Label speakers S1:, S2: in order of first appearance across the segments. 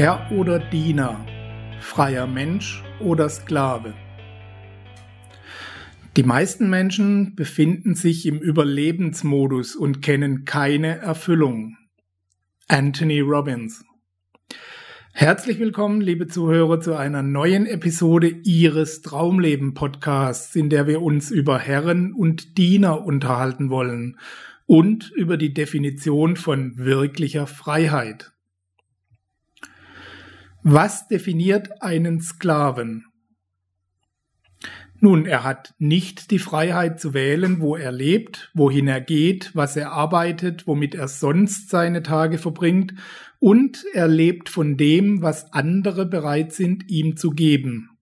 S1: Herr oder Diener, freier Mensch oder Sklave. Die meisten Menschen befinden sich im Überlebensmodus und kennen keine Erfüllung. Anthony Robbins. Herzlich willkommen, liebe Zuhörer, zu einer neuen Episode Ihres Traumleben Podcasts, in der wir uns über Herren und Diener unterhalten wollen und über die Definition von wirklicher Freiheit. Was definiert einen Sklaven? Nun, er hat nicht die Freiheit zu wählen, wo er lebt, wohin er geht, was er arbeitet, womit er sonst seine Tage verbringt, und er lebt von dem, was andere bereit sind, ihm zu geben.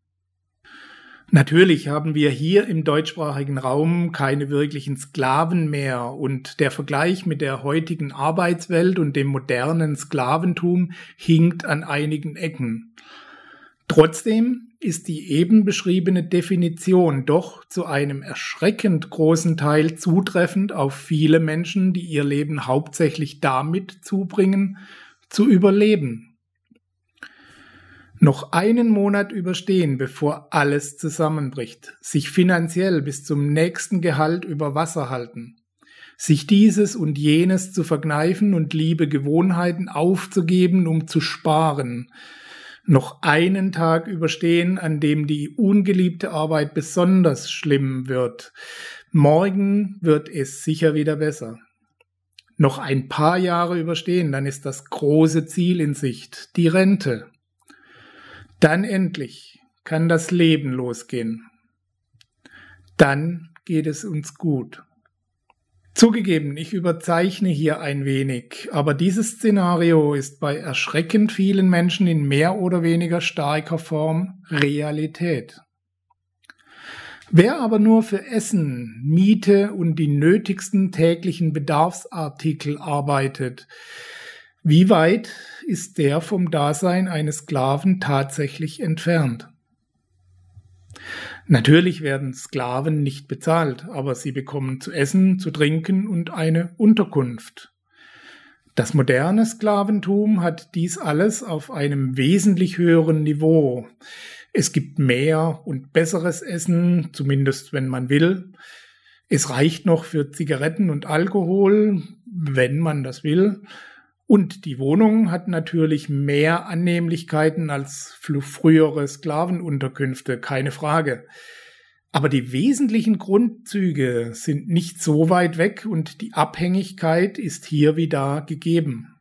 S1: Natürlich haben wir hier im deutschsprachigen Raum keine wirklichen Sklaven mehr und der Vergleich mit der heutigen Arbeitswelt und dem modernen Sklaventum hinkt an einigen Ecken. Trotzdem ist die eben beschriebene Definition doch zu einem erschreckend großen Teil zutreffend auf viele Menschen, die ihr Leben hauptsächlich damit zubringen, zu überleben noch einen Monat überstehen, bevor alles zusammenbricht, sich finanziell bis zum nächsten Gehalt über Wasser halten, sich dieses und jenes zu verkneifen und liebe Gewohnheiten aufzugeben, um zu sparen, noch einen Tag überstehen, an dem die ungeliebte Arbeit besonders schlimm wird. Morgen wird es sicher wieder besser. Noch ein paar Jahre überstehen, dann ist das große Ziel in Sicht, die Rente. Dann endlich kann das Leben losgehen. Dann geht es uns gut. Zugegeben, ich überzeichne hier ein wenig, aber dieses Szenario ist bei erschreckend vielen Menschen in mehr oder weniger starker Form Realität. Wer aber nur für Essen, Miete und die nötigsten täglichen Bedarfsartikel arbeitet, wie weit ist der vom Dasein eines Sklaven tatsächlich entfernt? Natürlich werden Sklaven nicht bezahlt, aber sie bekommen zu essen, zu trinken und eine Unterkunft. Das moderne Sklaventum hat dies alles auf einem wesentlich höheren Niveau. Es gibt mehr und besseres Essen, zumindest wenn man will. Es reicht noch für Zigaretten und Alkohol, wenn man das will. Und die Wohnung hat natürlich mehr Annehmlichkeiten als frühere Sklavenunterkünfte, keine Frage. Aber die wesentlichen Grundzüge sind nicht so weit weg und die Abhängigkeit ist hier wie da gegeben.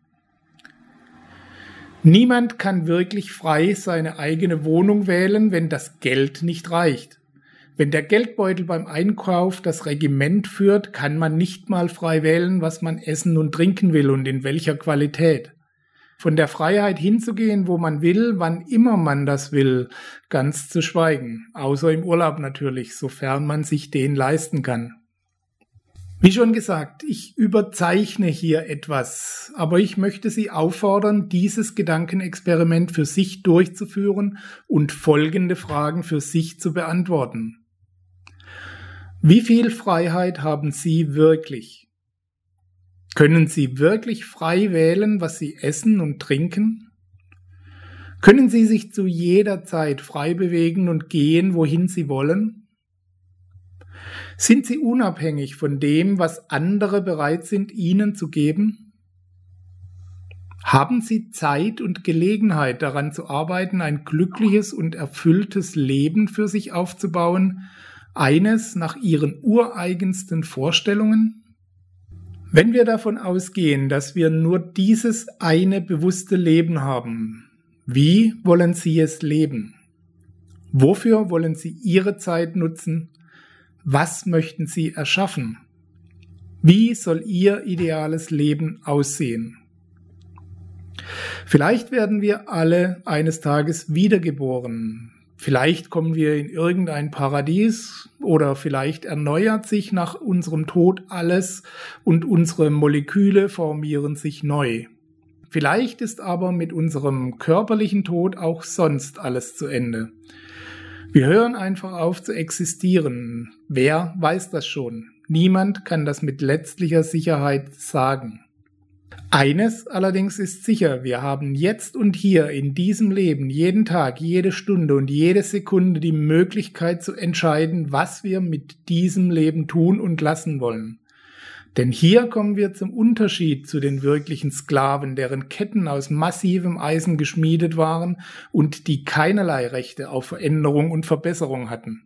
S1: Niemand kann wirklich frei seine eigene Wohnung wählen, wenn das Geld nicht reicht. Wenn der Geldbeutel beim Einkauf das Regiment führt, kann man nicht mal frei wählen, was man essen und trinken will und in welcher Qualität. Von der Freiheit hinzugehen, wo man will, wann immer man das will, ganz zu schweigen, außer im Urlaub natürlich, sofern man sich den leisten kann. Wie schon gesagt, ich überzeichne hier etwas, aber ich möchte Sie auffordern, dieses Gedankenexperiment für sich durchzuführen und folgende Fragen für sich zu beantworten. Wie viel Freiheit haben Sie wirklich? Können Sie wirklich frei wählen, was Sie essen und trinken? Können Sie sich zu jeder Zeit frei bewegen und gehen, wohin Sie wollen? Sind Sie unabhängig von dem, was andere bereit sind, Ihnen zu geben? Haben Sie Zeit und Gelegenheit daran zu arbeiten, ein glückliches und erfülltes Leben für sich aufzubauen, eines nach ihren ureigensten Vorstellungen? Wenn wir davon ausgehen, dass wir nur dieses eine bewusste Leben haben, wie wollen Sie es leben? Wofür wollen Sie Ihre Zeit nutzen? Was möchten Sie erschaffen? Wie soll Ihr ideales Leben aussehen? Vielleicht werden wir alle eines Tages wiedergeboren. Vielleicht kommen wir in irgendein Paradies oder vielleicht erneuert sich nach unserem Tod alles und unsere Moleküle formieren sich neu. Vielleicht ist aber mit unserem körperlichen Tod auch sonst alles zu Ende. Wir hören einfach auf zu existieren. Wer weiß das schon? Niemand kann das mit letztlicher Sicherheit sagen. Eines allerdings ist sicher, wir haben jetzt und hier in diesem Leben jeden Tag, jede Stunde und jede Sekunde die Möglichkeit zu entscheiden, was wir mit diesem Leben tun und lassen wollen. Denn hier kommen wir zum Unterschied zu den wirklichen Sklaven, deren Ketten aus massivem Eisen geschmiedet waren und die keinerlei Rechte auf Veränderung und Verbesserung hatten.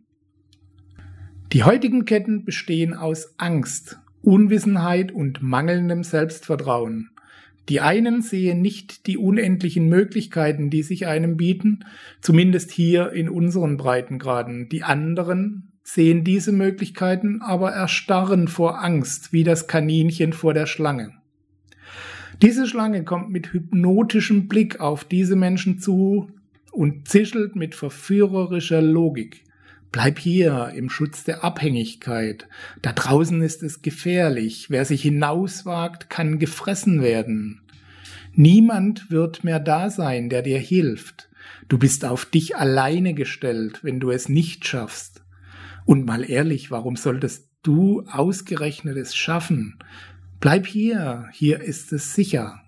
S1: Die heutigen Ketten bestehen aus Angst, Unwissenheit und mangelndem Selbstvertrauen. Die einen sehen nicht die unendlichen Möglichkeiten, die sich einem bieten, zumindest hier in unseren Breitengraden. Die anderen sehen diese Möglichkeiten, aber erstarren vor Angst, wie das Kaninchen vor der Schlange. Diese Schlange kommt mit hypnotischem Blick auf diese Menschen zu und zischelt mit verführerischer Logik. Bleib hier im Schutz der Abhängigkeit. Da draußen ist es gefährlich. Wer sich hinauswagt, kann gefressen werden. Niemand wird mehr da sein, der dir hilft. Du bist auf dich alleine gestellt, wenn du es nicht schaffst. Und mal ehrlich, warum solltest du ausgerechnet es schaffen? Bleib hier, hier ist es sicher.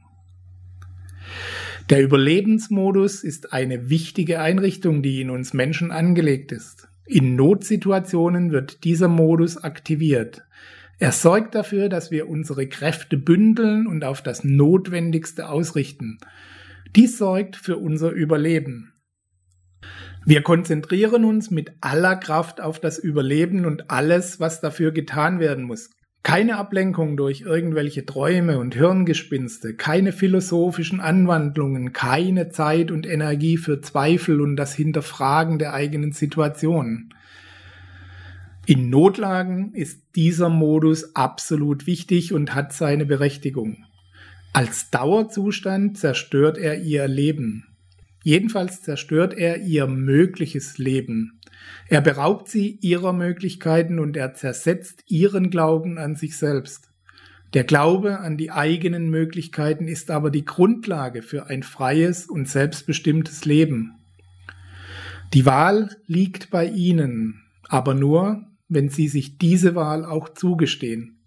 S1: Der Überlebensmodus ist eine wichtige Einrichtung, die in uns Menschen angelegt ist. In Notsituationen wird dieser Modus aktiviert. Er sorgt dafür, dass wir unsere Kräfte bündeln und auf das Notwendigste ausrichten. Dies sorgt für unser Überleben. Wir konzentrieren uns mit aller Kraft auf das Überleben und alles, was dafür getan werden muss. Keine Ablenkung durch irgendwelche Träume und Hirngespinste, keine philosophischen Anwandlungen, keine Zeit und Energie für Zweifel und das Hinterfragen der eigenen Situation. In Notlagen ist dieser Modus absolut wichtig und hat seine Berechtigung. Als Dauerzustand zerstört er ihr Leben. Jedenfalls zerstört er ihr mögliches Leben. Er beraubt sie ihrer Möglichkeiten und er zersetzt ihren Glauben an sich selbst. Der Glaube an die eigenen Möglichkeiten ist aber die Grundlage für ein freies und selbstbestimmtes Leben. Die Wahl liegt bei Ihnen, aber nur, wenn Sie sich diese Wahl auch zugestehen.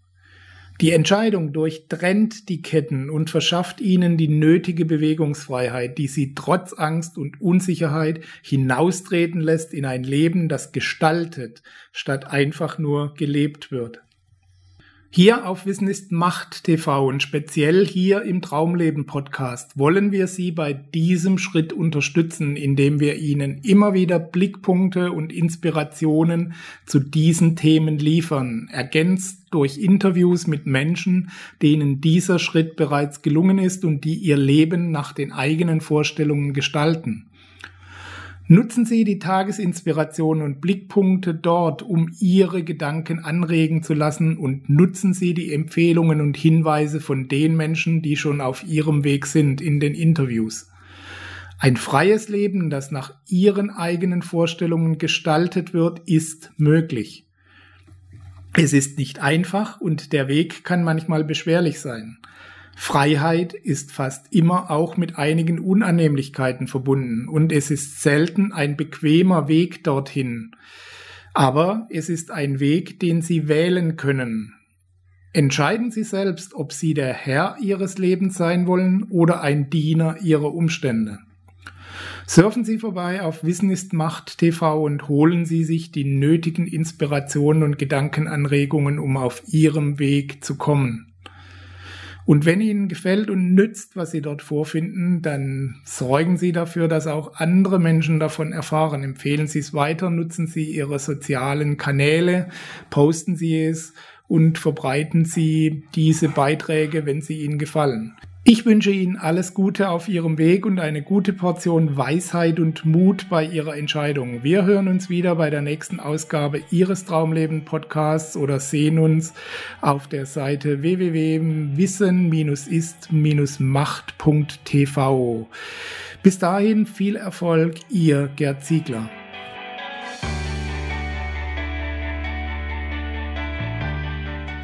S1: Die Entscheidung durchtrennt die Ketten und verschafft ihnen die nötige Bewegungsfreiheit, die sie trotz Angst und Unsicherheit hinaustreten lässt in ein Leben, das gestaltet, statt einfach nur gelebt wird. Hier auf Wissen ist Macht TV und speziell hier im Traumleben Podcast wollen wir Sie bei diesem Schritt unterstützen, indem wir Ihnen immer wieder Blickpunkte und Inspirationen zu diesen Themen liefern, ergänzt durch Interviews mit Menschen, denen dieser Schritt bereits gelungen ist und die ihr Leben nach den eigenen Vorstellungen gestalten. Nutzen Sie die Tagesinspiration und Blickpunkte dort, um Ihre Gedanken anregen zu lassen und nutzen Sie die Empfehlungen und Hinweise von den Menschen, die schon auf Ihrem Weg sind in den Interviews. Ein freies Leben, das nach Ihren eigenen Vorstellungen gestaltet wird, ist möglich. Es ist nicht einfach und der Weg kann manchmal beschwerlich sein. Freiheit ist fast immer auch mit einigen Unannehmlichkeiten verbunden und es ist selten ein bequemer Weg dorthin. Aber es ist ein Weg, den Sie wählen können. Entscheiden Sie selbst, ob Sie der Herr Ihres Lebens sein wollen oder ein Diener Ihrer Umstände. Surfen Sie vorbei auf Wissen ist Macht TV und holen Sie sich die nötigen Inspirationen und Gedankenanregungen, um auf Ihrem Weg zu kommen. Und wenn Ihnen gefällt und nützt, was Sie dort vorfinden, dann sorgen Sie dafür, dass auch andere Menschen davon erfahren. Empfehlen Sie es weiter, nutzen Sie Ihre sozialen Kanäle, posten Sie es und verbreiten Sie diese Beiträge, wenn sie Ihnen gefallen. Ich wünsche Ihnen alles Gute auf Ihrem Weg und eine gute Portion Weisheit und Mut bei Ihrer Entscheidung. Wir hören uns wieder bei der nächsten Ausgabe Ihres Traumleben Podcasts oder sehen uns auf der Seite www.wissen-ist-macht.tv. Bis dahin viel Erfolg, Ihr Gerd Ziegler.